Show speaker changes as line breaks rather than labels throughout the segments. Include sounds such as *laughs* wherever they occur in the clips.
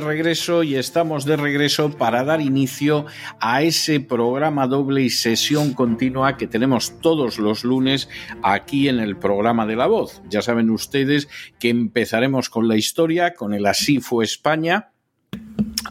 Regreso y estamos de regreso para dar inicio a ese programa doble y sesión continua que tenemos todos los lunes aquí en el programa de la voz. Ya saben ustedes que empezaremos con la historia, con el Así fue España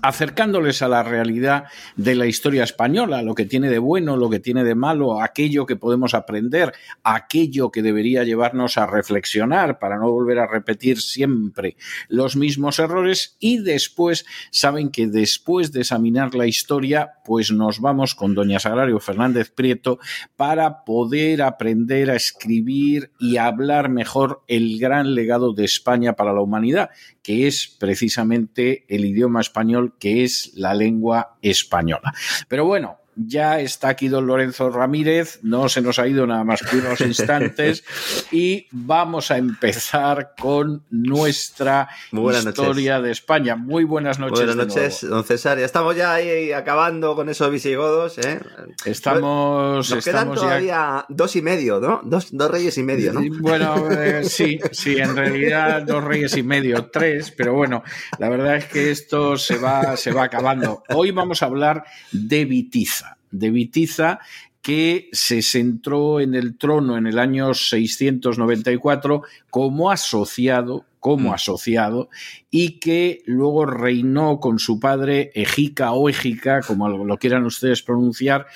acercándoles a la realidad de la historia española, lo que tiene de bueno, lo que tiene de malo, aquello que podemos aprender, aquello que debería llevarnos a reflexionar para no volver a repetir siempre los mismos errores. Y después saben que después de examinar la historia, pues nos vamos con doña Sagrario Fernández Prieto para poder aprender a escribir y hablar mejor el gran legado de España para la humanidad, que es precisamente el idioma español, que es la lengua española. Pero bueno, ya está aquí don Lorenzo Ramírez, no se nos ha ido nada más que unos *laughs* instantes y vamos a empezar con nuestra historia de España. Muy buenas noches.
Buenas noches, don César. Ya estamos ya ahí acabando con esos visigodos. ¿eh?
Estamos.
Nos quedan todavía dos y medio, ¿no? Dos, reyes y medio, ¿no? *laughs*
Bueno, eh, sí, sí, en realidad dos reyes y medio, tres, pero bueno, la verdad es que esto se va, se va acabando. Hoy vamos a hablar de Vitiza de Vitiza que se centró en el trono en el año 694 como asociado como mm. asociado y que luego reinó con su padre Ejica o Ejica, como lo, quieran ustedes pronunciar,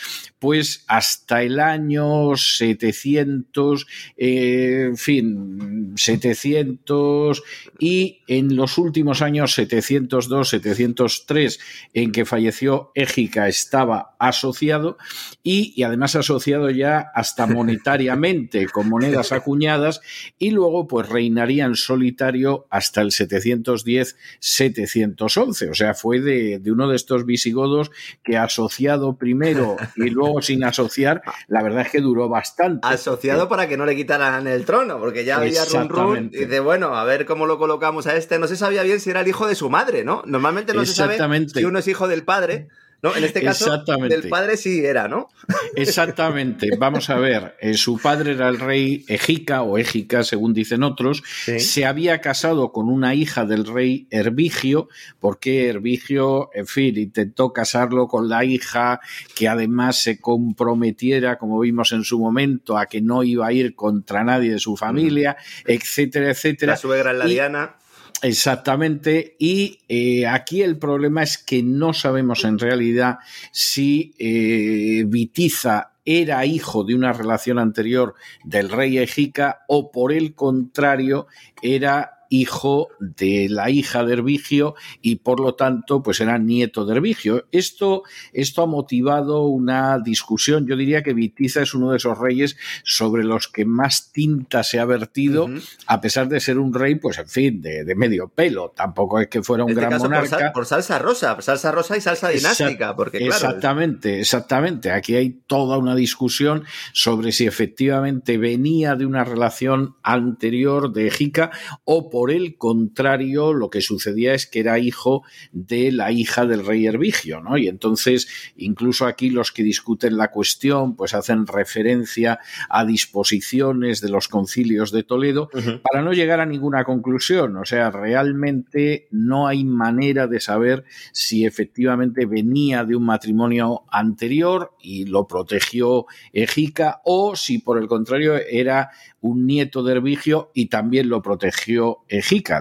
pues hasta el año 700, eh, en fin, 700 y en los últimos años 702, 703, en que falleció Égica, estaba asociado y, y además asociado ya hasta monetariamente *laughs* con monedas acuñadas y luego pues reinaría en solitario hasta el 710-711, o sea, fue de, de uno de estos visigodos que asociado primero y luego sin asociar, la verdad es que duró bastante.
Asociado para que no le quitaran el trono, porque ya había run run y dice, bueno, a ver cómo lo colocamos a este. No se sabía bien si era el hijo de su madre, ¿no? Normalmente no se sabe si uno es hijo del padre. ¿No? En este caso, del padre sí era, ¿no?
Exactamente. Vamos a ver, eh, su padre era el rey Ejica o Égica, según dicen otros. Se había casado con una hija del rey Herbigio, porque Herbigio, en fin, intentó casarlo con la hija, que además se comprometiera, como vimos en su momento, a que no iba a ir contra nadie de su familia, etcétera, etcétera.
La suegra la Diana.
Exactamente, y eh, aquí el problema es que no sabemos en realidad si eh, Vitiza era hijo de una relación anterior del rey Ejica o por el contrario era hijo de la hija de Herbigio y por lo tanto pues era nieto de Herbigio. Esto, esto ha motivado una discusión. Yo diría que Vitiza es uno de esos reyes sobre los que más tinta se ha vertido, a pesar de ser un rey, pues en fin, de, medio pelo. Tampoco es que fuera un este gran monarca.
Por, salsa rosa, salsa rosa y salsa dinástica. Porque,
exactamente, exactamente. Aquí hay toda una discusión sobre si efectivamente venía de una relación anterior de Ejica o por por el contrario, lo que sucedía es que era hijo de la hija del rey Hervigio, ¿no? Y entonces, incluso aquí los que discuten la cuestión, pues hacen referencia a disposiciones de los concilios de Toledo para no llegar a ninguna conclusión. O sea, realmente no hay manera de saber si efectivamente venía de un matrimonio anterior y lo protegió Egica o si por el contrario era un nieto de Hervigio y también lo protegió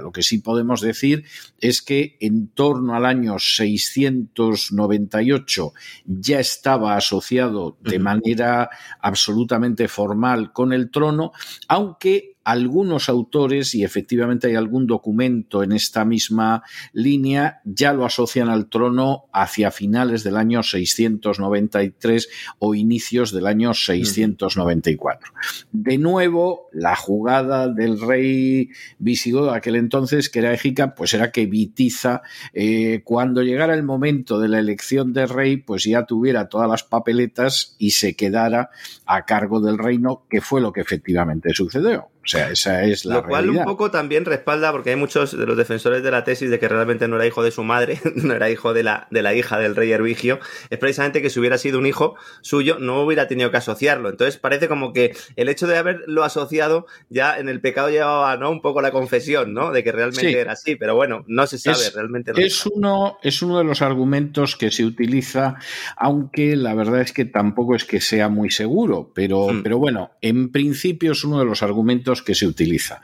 Lo que sí podemos decir es que en torno al año 698 ya estaba asociado de manera absolutamente formal con el trono, aunque algunos autores, y efectivamente hay algún documento en esta misma línea, ya lo asocian al trono hacia finales del año 693 o inicios del año 694. De nuevo, la jugada del rey visigodo de aquel entonces, que era Egica, pues era que Vitiza, eh, cuando llegara el momento de la elección del rey, pues ya tuviera todas las papeletas y se quedara a cargo del reino, que fue lo que efectivamente sucedió. O sea, esa es la
Lo cual un poco también respalda, porque hay muchos de los defensores de la tesis de que realmente no era hijo de su madre, *laughs* no era hijo de la, de la hija del rey Hervigio, es precisamente que si hubiera sido un hijo suyo, no hubiera tenido que asociarlo. Entonces parece como que el hecho de haberlo asociado ya en el pecado llevaba ¿no? un poco la confesión, ¿no? De que realmente era así, pero bueno, no se sabe, realmente no
es uno Es uno de los argumentos que se utiliza, aunque la verdad es que tampoco es que sea muy seguro, pero, hmm. pero bueno, en principio es uno de los argumentos que se utiliza.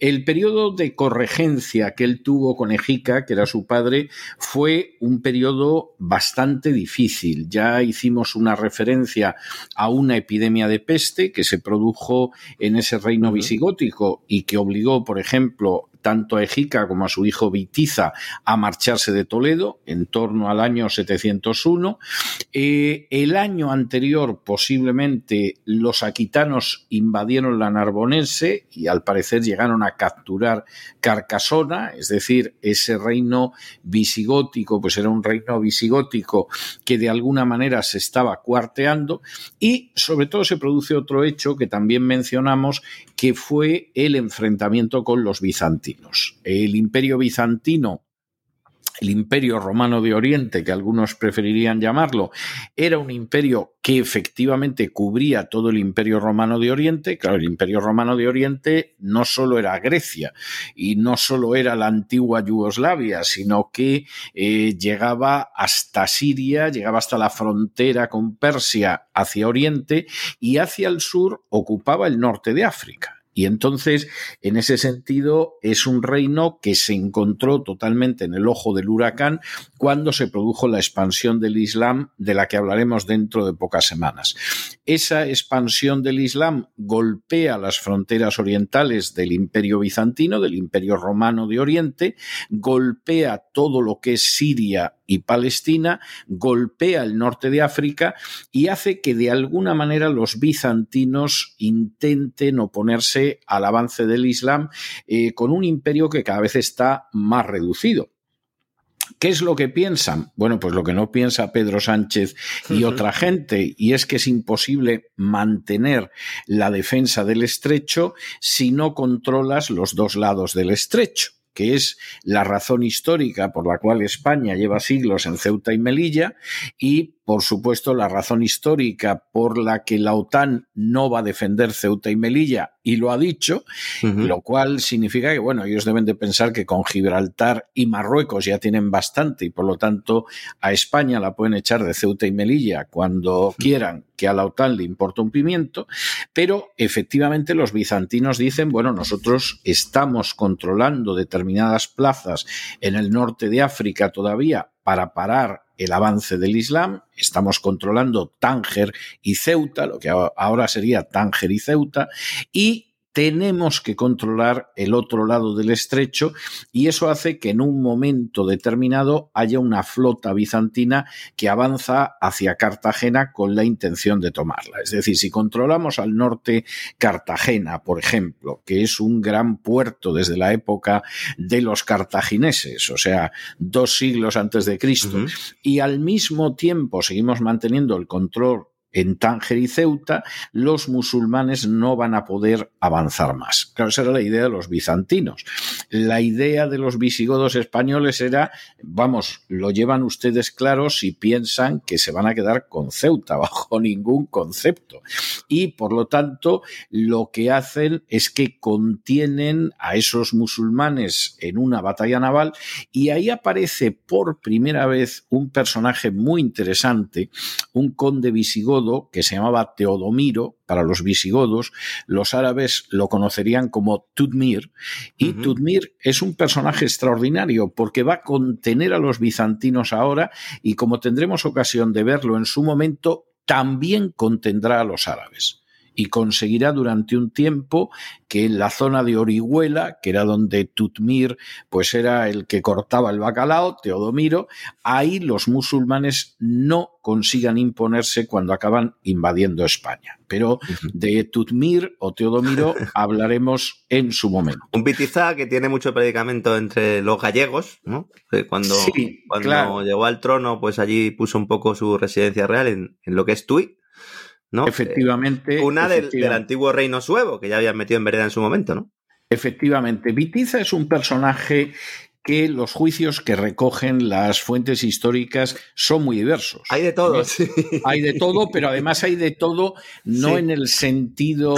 El periodo de corregencia que él tuvo con Ejica, que era su padre, fue un periodo bastante difícil. Ya hicimos una referencia a una epidemia de peste que se produjo en ese reino visigótico y que obligó, por ejemplo, tanto a Ejica como a su hijo Vitiza a marcharse de Toledo en torno al año 701. Eh, el año anterior posiblemente los aquitanos invadieron la Narbonense y al parecer llegaron a capturar Carcasona, es decir, ese reino visigótico, pues era un reino visigótico que de alguna manera se estaba cuarteando y sobre todo se produce otro hecho que también mencionamos que fue el enfrentamiento con los bizantinos. El imperio bizantino el imperio romano de Oriente, que algunos preferirían llamarlo, era un imperio que efectivamente cubría todo el imperio romano de Oriente. Claro, el imperio romano de Oriente no solo era Grecia y no solo era la antigua Yugoslavia, sino que eh, llegaba hasta Siria, llegaba hasta la frontera con Persia hacia Oriente y hacia el sur ocupaba el norte de África. Y entonces, en ese sentido, es un reino que se encontró totalmente en el ojo del huracán cuando se produjo la expansión del Islam, de la que hablaremos dentro de pocas semanas. Esa expansión del Islam golpea las fronteras orientales del Imperio bizantino, del Imperio romano de Oriente, golpea todo lo que es Siria y Palestina, golpea el norte de África y hace que de alguna manera los bizantinos intenten oponerse al avance del Islam eh, con un imperio que cada vez está más reducido. ¿Qué es lo que piensan? Bueno, pues lo que no piensa Pedro Sánchez y otra gente, y es que es imposible mantener la defensa del estrecho si no controlas los dos lados del estrecho que es la razón histórica por la cual España lleva siglos en Ceuta y Melilla, y por supuesto, la razón histórica por la que la OTAN no va a defender Ceuta y Melilla, y lo ha dicho, lo cual significa que, bueno, ellos deben de pensar que con Gibraltar y Marruecos ya tienen bastante, y por lo tanto a España la pueden echar de Ceuta y Melilla cuando quieran, que a la OTAN le importa un pimiento, pero efectivamente los bizantinos dicen, bueno, nosotros estamos controlando determinadas plazas en el norte de África todavía para parar el avance del Islam, estamos controlando Tánger y Ceuta, lo que ahora sería Tánger y Ceuta, y tenemos que controlar el otro lado del estrecho y eso hace que en un momento determinado haya una flota bizantina que avanza hacia Cartagena con la intención de tomarla. Es decir, si controlamos al norte Cartagena, por ejemplo, que es un gran puerto desde la época de los cartagineses, o sea, dos siglos antes de Cristo, y al mismo tiempo seguimos manteniendo el control en Tánger y Ceuta, los musulmanes no van a poder avanzar más. Claro, esa era la idea de los bizantinos. La idea de los visigodos españoles era, vamos, lo llevan ustedes claro si piensan que se van a quedar con Ceuta, *laughs* bajo ningún concepto. Y, por lo tanto, lo que hacen es que contienen a esos musulmanes en una batalla naval y ahí aparece por primera vez un personaje muy interesante, un conde visigodo que se llamaba Teodomiro para los visigodos, los árabes lo conocerían como Tudmir, y Tudmir es un personaje extraordinario porque va a contener a los bizantinos ahora y como tendremos ocasión de verlo en su momento, también contendrá a los árabes y conseguirá durante un tiempo que en la zona de Orihuela, que era donde Tutmir pues era el que cortaba el bacalao, Teodomiro, ahí los musulmanes no consigan imponerse cuando acaban invadiendo España. Pero de Tutmir o Teodomiro *laughs* hablaremos en su momento.
Un Bitiza que tiene mucho predicamento entre los gallegos, ¿no? Cuando, cuando llegó al trono, pues allí puso un poco su residencia real en, en lo que es Tui
Efectivamente.
Una del, antiguo reino suevo, que ya habían metido en vereda en su momento, ¿no?
Efectivamente. Vitiza es un personaje que los juicios que recogen las fuentes históricas son muy diversos.
Hay de todo, sí.
Hay de todo, pero además hay de todo no en el sentido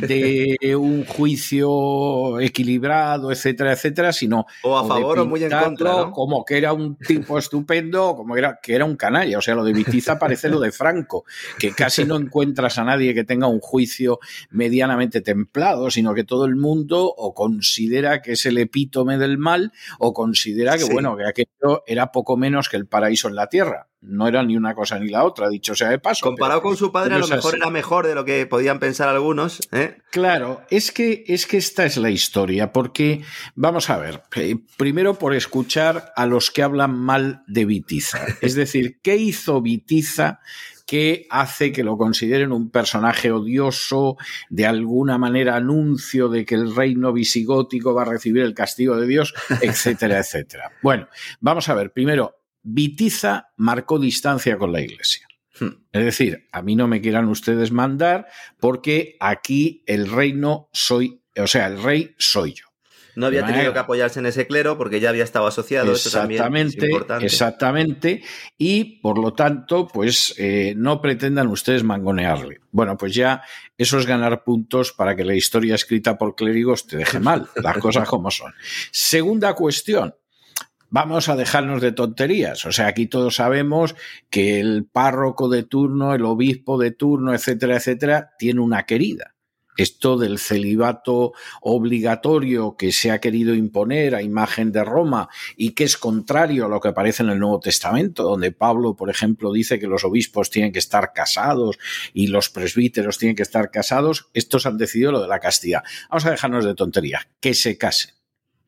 de *laughs* un juicio equilibrado, etcétera, etcétera, sino
o a favor o muy en contra,
como que era un tipo estupendo, como era que era un canalla, o sea, lo de Vitiza parece lo de Franco, que casi no encuentras a nadie que tenga un juicio medianamente templado, sino que todo el mundo o considera que es el epítome del mal o considera que, bueno, que aquello era poco menos que el paraíso en la tierra. No era ni una cosa ni la otra, dicho sea de paso.
Comparado con su padre, a lo mejor era mejor de lo que podían pensar algunos. ¿eh?
Claro, es que, es que esta es la historia, porque, vamos a ver, eh, primero por escuchar a los que hablan mal de Vitiza. Es decir, ¿qué hizo Vitiza que hace que lo consideren un personaje odioso, de alguna manera anuncio de que el reino visigótico va a recibir el castigo de Dios, etcétera, *laughs* etcétera. Bueno, vamos a ver, primero, Vitiza marcó distancia con la Iglesia. Hmm. Es decir, a mí no me quieran ustedes mandar porque aquí el reino soy, o sea, el rey soy yo.
No había tenido que apoyarse en ese clero porque ya había estado asociado.
Exactamente, exactamente. Y por lo tanto, pues eh, no pretendan ustedes mangonearle. Bueno, pues ya eso es ganar puntos para que la historia escrita por clérigos te deje mal, *laughs* las cosas como son. Segunda cuestión, vamos a dejarnos de tonterías. O sea, aquí todos sabemos que el párroco de turno, el obispo de turno, etcétera, etcétera, tiene una querida esto del celibato obligatorio que se ha querido imponer a imagen de Roma y que es contrario a lo que aparece en el Nuevo Testamento, donde Pablo, por ejemplo, dice que los obispos tienen que estar casados y los presbíteros tienen que estar casados, estos han decidido lo de la castidad. Vamos a dejarnos de tonterías, que se casen.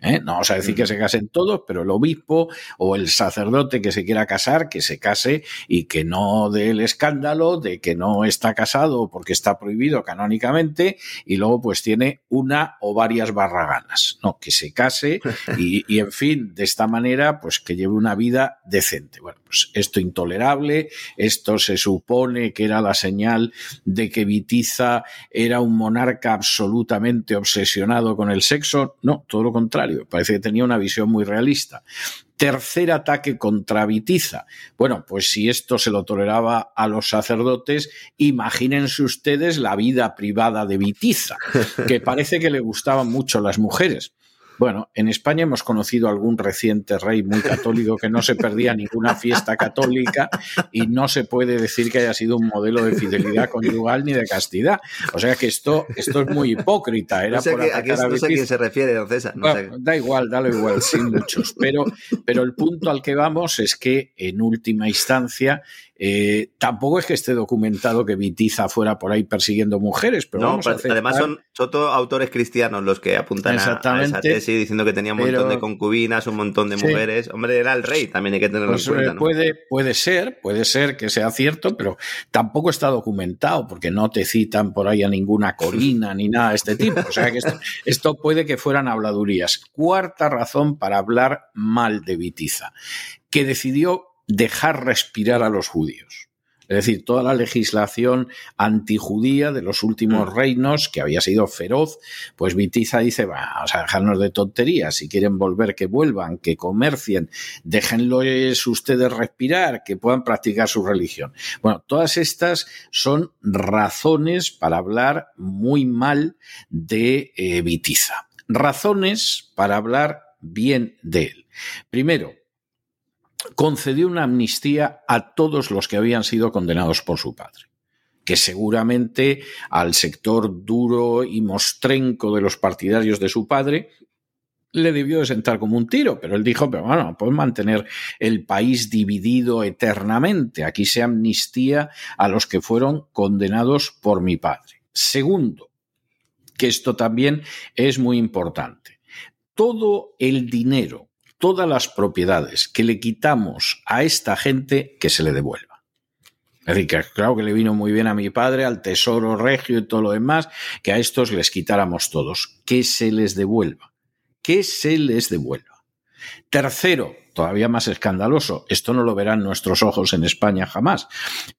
¿Eh? No vamos a decir que se casen todos, pero el obispo o el sacerdote que se quiera casar, que se case y que no dé el escándalo de que no está casado porque está prohibido canónicamente y luego pues tiene una o varias barraganas. No, que se case y, *laughs* y en fin, de esta manera pues que lleve una vida decente. Bueno, pues esto intolerable, esto se supone que era la señal de que Vitiza era un monarca absolutamente obsesionado con el sexo. No, todo lo contrario Parece que tenía una visión muy realista. Tercer ataque contra Vitiza. Bueno, pues si esto se lo toleraba a los sacerdotes, imagínense ustedes la vida privada de Vitiza, que parece que le gustaban mucho las mujeres. Bueno, en España hemos conocido algún reciente rey muy católico que no se perdía *laughs* ninguna fiesta católica y no se puede decir que haya sido un modelo de fidelidad conyugal ni de castidad. O sea que esto, esto es muy hipócrita. Era
no sé, a, quién se refiere, don César.
Da igual, dale igual, *laughs* sin muchos. Pero, pero el punto al que vamos es que en última instancia eh, tampoco es que esté documentado que Vitiza fuera por ahí persiguiendo mujeres, pero
no, además son, todos autores cristianos los que apuntan a, esa tesis diciendo que tenía un montón de concubinas, un montón de mujeres. Hombre, era el rey, también hay que tenerlo en pues, cuenta.
Eh, puede, puede ser, puede ser que sea cierto, pero tampoco está documentado porque no te citan por ahí a ninguna corina ni nada de este tipo. O sea que esto, *laughs* esto puede que fueran habladurías. Cuarta razón para hablar mal de Vitiza, que decidió dejar respirar a los judíos. Es decir, toda la legislación antijudía de los últimos mm. reinos, que había sido feroz, pues Vitiza dice, vamos a dejarnos de tonterías, si quieren volver, que vuelvan, que comercien, déjenlos ustedes respirar, que puedan practicar su religión. Bueno, todas estas son razones para hablar muy mal de eh, Vitiza. Razones para hablar bien de él. Primero, concedió una amnistía a todos los que habían sido condenados por su padre que seguramente al sector duro y mostrenco de los partidarios de su padre le debió de sentar como un tiro, pero él dijo, pero bueno, puedes mantener el país dividido eternamente. Aquí se amnistía a los que fueron condenados por mi padre. Segundo, que esto también es muy importante. Todo el dinero todas las propiedades que le quitamos a esta gente que se le devuelva. Es decir, que claro que le vino muy bien a mi padre, al tesoro regio y todo lo demás, que a estos les quitáramos todos, que se les devuelva, que se les devuelva. Tercero, todavía más escandaloso, esto no lo verán nuestros ojos en España jamás,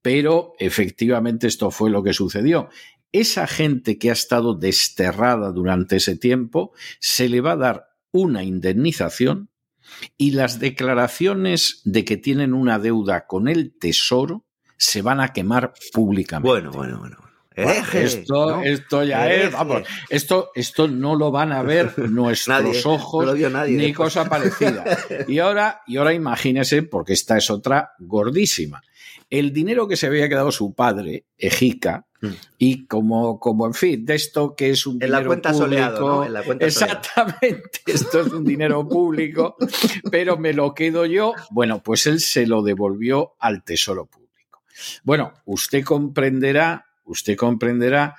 pero efectivamente esto fue lo que sucedió. Esa gente que ha estado desterrada durante ese tiempo, se le va a dar una indemnización y las declaraciones de que tienen una deuda con el Tesoro se van a quemar públicamente.
Bueno, bueno, bueno.
esto, esto ya es, vamos, esto, esto no lo van a ver *laughs* nuestros ojos ni cosa parecida. *laughs* Y ahora, y ahora imagínese, porque esta es otra gordísima. El dinero que se había quedado su padre, Ejica. Y como, como, en fin, de esto que es un
en
la
cuenta soleado,
En la cuenta exactamente, *laughs* esto es un dinero público, pero me lo quedo yo. Bueno, pues él se lo devolvió al Tesoro Público. Bueno, usted comprenderá, usted comprenderá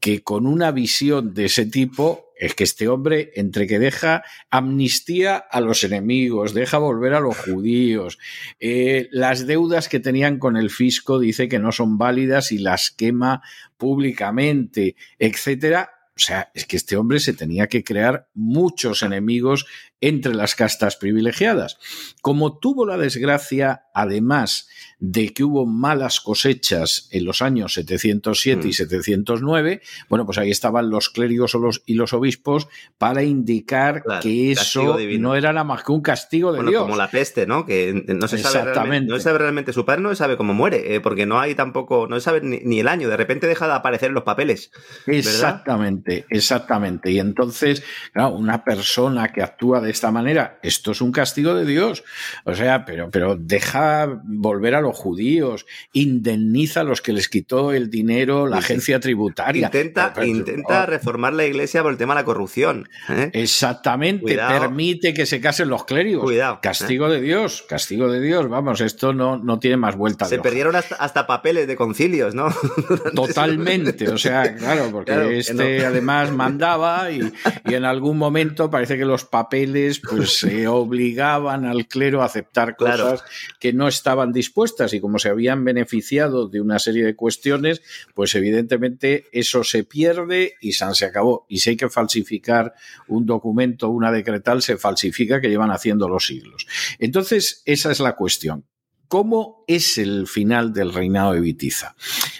que con una visión de ese tipo es que este hombre, entre que deja amnistía a los enemigos, deja volver a los *laughs* judíos, eh, las deudas que tenían con el fisco dice que no son válidas y las quema públicamente, etcétera. O sea, es que este hombre se tenía que crear muchos enemigos entre las castas privilegiadas. Como tuvo la desgracia, además, de que hubo malas cosechas en los años 707 y 709, mm. bueno, pues ahí estaban los clérigos y los obispos para indicar que eso no era nada más que un castigo de Dios.
Como la peste, ¿no? Que no se sabe realmente, no sabe realmente su padre, no sabe cómo muere, eh, porque no hay tampoco, no se sabe ni, el año, de repente deja de aparecer en los papeles.
Exactamente, exactamente. Y entonces, claro, una persona que actúa de esta manera, esto es un castigo de Dios. O sea, pero, pero deja volver a los judíos, indemniza a los que les quitó el dinero la agencia tributaria.
Intenta, intenta reformar la iglesia por el tema de la corrupción. ¿eh?
Exactamente, permite que se casen los clérigos. Cuidado. ¿eh? Castigo de Dios, castigo deOs. Vamos, esto no, no tiene más vuelta.
Se perdieron hasta, papeles de concilios, ¿no? *laughs*
Totalmente, o sea, claro, porque este además mandaba y, y, en algún momento parece que los papeles pues *laughs* se obligaban al clero a aceptar cosas que no estaban dispuestas y como se habían beneficiado de una serie de cuestiones, pues evidentemente eso se pierde y se acabó. Y si hay que falsificar un documento, una decretal, se falsifica que llevan haciendo los siglos. Entonces, esa es la cuestión. ¿Cómo es el final del reinado de Vitiza?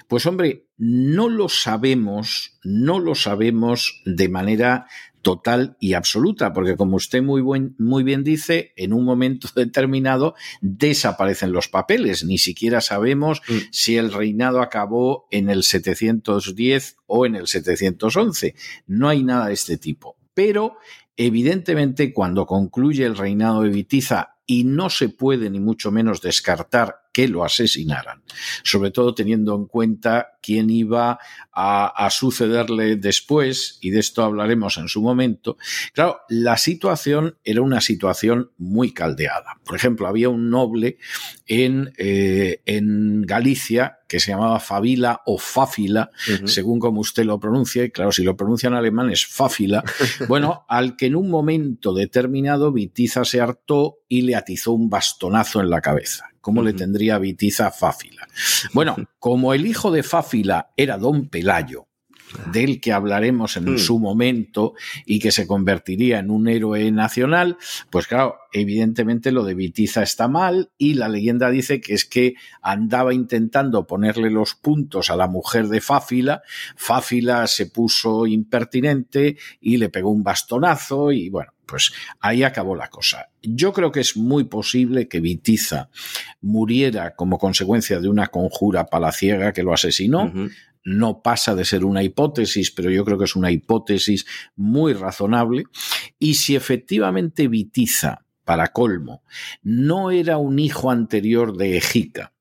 Pues hombre, no lo sabemos, no lo sabemos de manera total y absoluta, porque como usted muy, muy bien dice, en un momento *laughs* determinado desaparecen los papeles, ni siquiera sabemos mm. si el reinado acabó en el 710 o en el 711. No hay nada de este tipo. Pero, evidentemente, cuando concluye el reinado de Vitiza y no se puede ni mucho menos descartar que lo asesinaran, sobre todo teniendo en cuenta quién iba a, sucederle después, y de esto hablaremos en su momento. Claro, la situación era una situación muy caldeada. Por ejemplo, había un noble en, eh, en Galicia que se llamaba Fabila o Fáfila, según como usted lo pronuncia, y claro, si lo pronuncia en alemán es Fáfila, *laughs* bueno, al que en un momento determinado Vitiza se hartó y le atizó un bastonazo en la cabeza. ¿Cómo le tendría Vitiza a Fáfila? Bueno, *laughs* como el hijo de Fáfila era don Pelayo, del que hablaremos en hmm. su momento y que se convertiría en un héroe nacional, pues claro, evidentemente lo de Vitiza está mal y la leyenda dice que es que andaba intentando ponerle los puntos a la mujer de Fáfila, Fáfila se puso impertinente y le pegó un bastonazo y bueno, pues ahí acabó la cosa. Yo creo que es muy posible que Vitiza muriera como consecuencia de una conjura palaciega que lo asesinó. No pasa de ser una hipótesis, pero yo creo que es una hipótesis muy razonable. Y si efectivamente Vitiza, para colmo, no era un hijo anterior de Egica,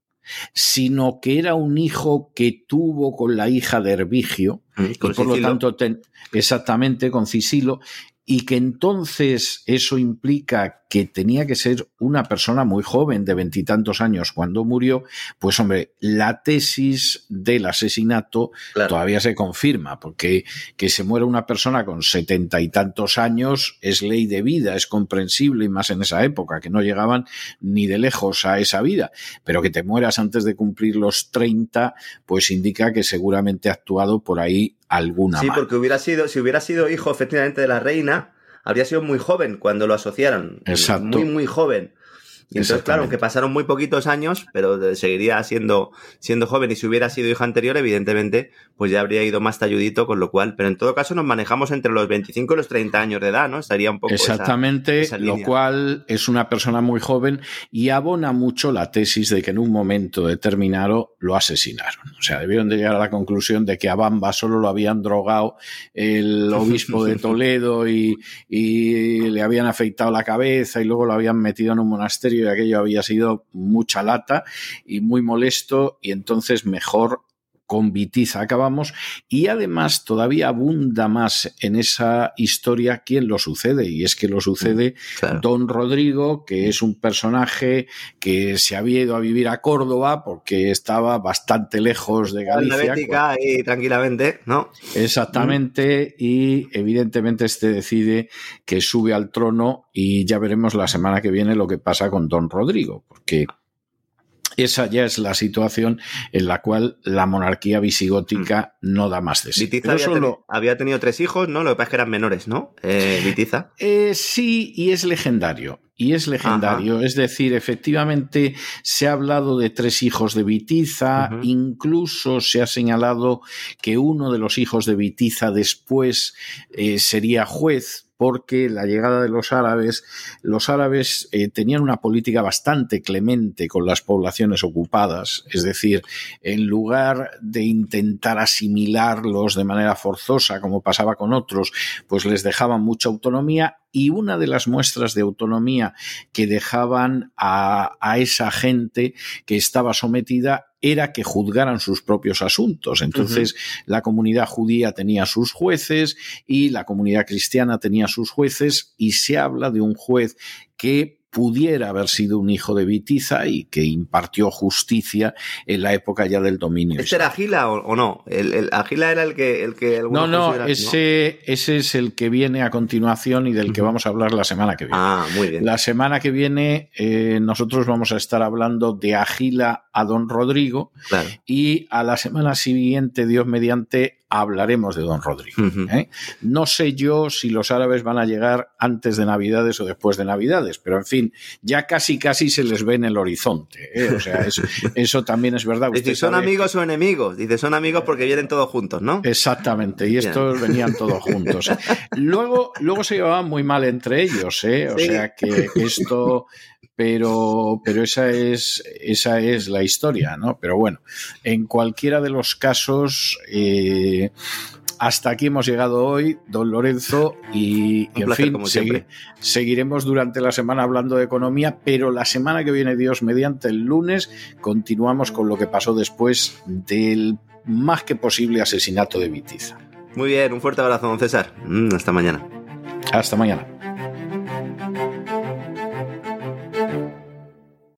sino que era un hijo que tuvo con la hija de Herbigio, mm, y por lo tanto, exactamente con Cisilo, y que entonces eso implica que tenía que ser una persona muy joven, de veintitantos años, cuando murió, pues hombre, la tesis del asesinato todavía se confirma, porque que se muera una persona con setenta y tantos años es ley de vida, es comprensible, y más en esa época, que no llegaban ni de lejos a esa vida, pero que te mueras antes de cumplir los treinta, pues indica que seguramente ha actuado por ahí alguna
Sí, porque hubiera sido, si hubiera sido hijo efectivamente de la reina, habría sido muy joven cuando lo asociaron. Exacto. Muy, muy joven. Y entonces, claro, que pasaron muy poquitos años, pero seguiría siendo, siendo joven. Y si hubiera sido hijo anterior, evidentemente, pues ya habría ido más talludito, con lo cual. Pero en todo caso, nos manejamos entre los 25 y los 30 años de edad, ¿no? Estaría un poco.
Exactamente, lo cual es una persona muy joven y abona mucho la tesis de que en un momento determinado lo asesinaron. O sea, debieron de llegar a la conclusión de que a Bamba solo lo habían drogado el *laughs* obispo de Toledo y, y le habían afeitado la cabeza y luego lo habían metido en un monasterio aquello había sido mucha lata y muy molesto y entonces mejor con Vitiza acabamos y además todavía abunda más en esa historia quién lo sucede y es que lo sucede mm, Don Rodrigo que es un personaje que se había ido a vivir a Córdoba porque estaba bastante lejos de Galicia
y tranquilamente no
exactamente y evidentemente este decide que sube al trono y ya veremos la semana que viene lo que pasa con Don Rodrigo porque esa ya es la situación en la cual la monarquía visigótica mm. no da más de sí.
Vitiza había, tenido tres hijos, ¿no? Lo que pasa es que eran menores, ¿no? Eh, Vitiza.
Eh, sí, y es legendario. Y es legendario, es decir, efectivamente se ha hablado de tres hijos de Vitiza, incluso se ha señalado que uno de los hijos de Vitiza después eh, sería juez, porque la llegada de los árabes, los árabes eh, tenían una política bastante clemente con las poblaciones ocupadas, es decir, en lugar de intentar asimilarlos de manera forzosa, como pasaba con otros, pues les dejaban mucha autonomía y una de las muestras de autonomía que dejaban a, a esa gente que estaba sometida era que juzgaran sus propios asuntos. Entonces, la comunidad judía tenía sus jueces y la comunidad cristiana tenía sus jueces y se habla de un juez que pudiera haber sido un hijo de Vitiza y que impartió justicia en la época ya del dominio.
¿Este era Agila o, no? El, Agila era el que... El que
no, no ese, ese es el que viene a continuación y del que vamos a hablar la semana que viene.
Ah, muy bien.
La semana que viene eh, nosotros vamos a estar hablando de Agila a Don Rodrigo y a la semana siguiente, Dios mediante, hablaremos de Don Rodrigo. ¿eh? No sé yo si los árabes van a llegar antes de Navidades o después de Navidades, pero en fin, ya casi casi se les ve en el horizonte. ¿eh? O sea, *laughs* eso, también es verdad.
Dice, ¿son amigos o enemigos? Dice, son amigos porque vienen todos juntos, ¿no?
Exactamente, y estos venían todos juntos. *laughs* Luego, luego se llevaban muy mal entre ellos, ¿eh? O sea que esto pero, pero esa, es, esa es la historia, ¿no? Pero bueno, en cualquiera de los casos, eh, hasta aquí hemos llegado hoy, don Lorenzo, y, en fin, seguiremos durante la semana hablando de economía, pero la semana que viene, Dios mediante el lunes, continuamos con lo que pasó después del más que posible asesinato de Vitiza.
Muy bien, un fuerte abrazo, don César. Mm, hasta mañana.
Hasta mañana.